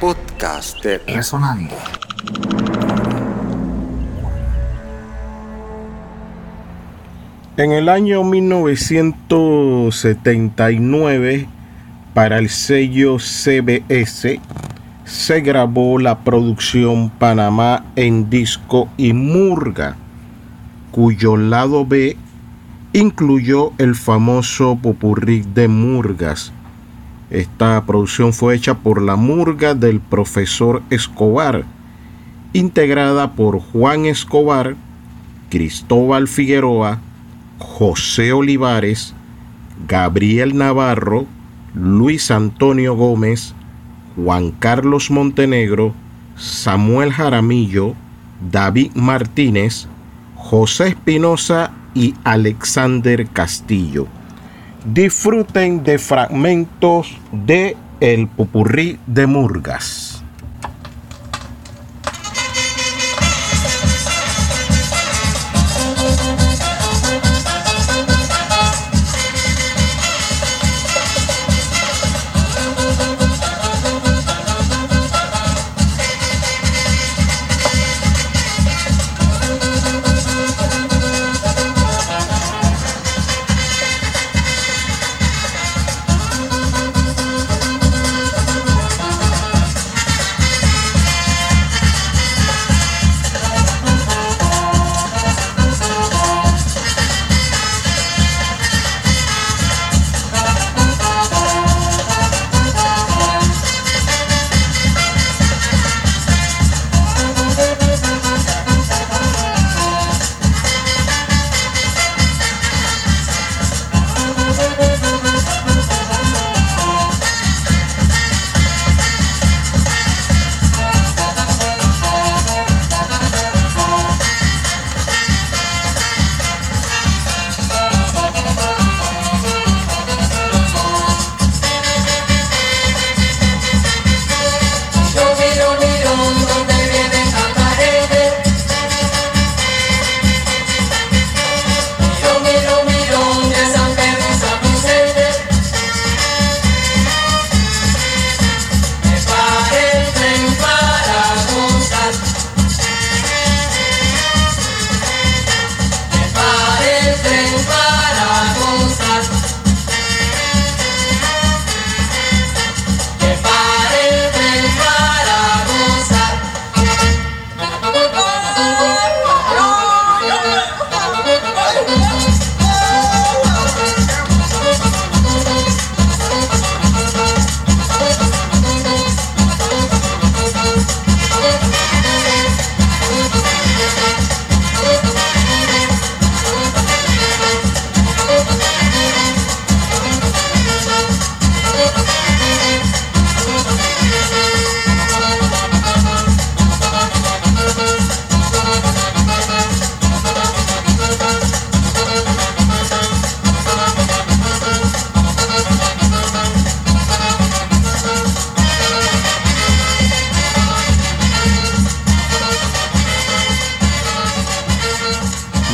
Podcast de Resonando. En el año 1979, para el sello CBS, se grabó la producción Panamá en disco y murga, cuyo lado B incluyó el famoso popurrí de murgas. Esta producción fue hecha por la murga del profesor Escobar, integrada por Juan Escobar, Cristóbal Figueroa, José Olivares, Gabriel Navarro, Luis Antonio Gómez, Juan Carlos Montenegro, Samuel Jaramillo, David Martínez, José Espinosa y Alexander Castillo. Disfruten de fragmentos de El Popurrí de Murgas.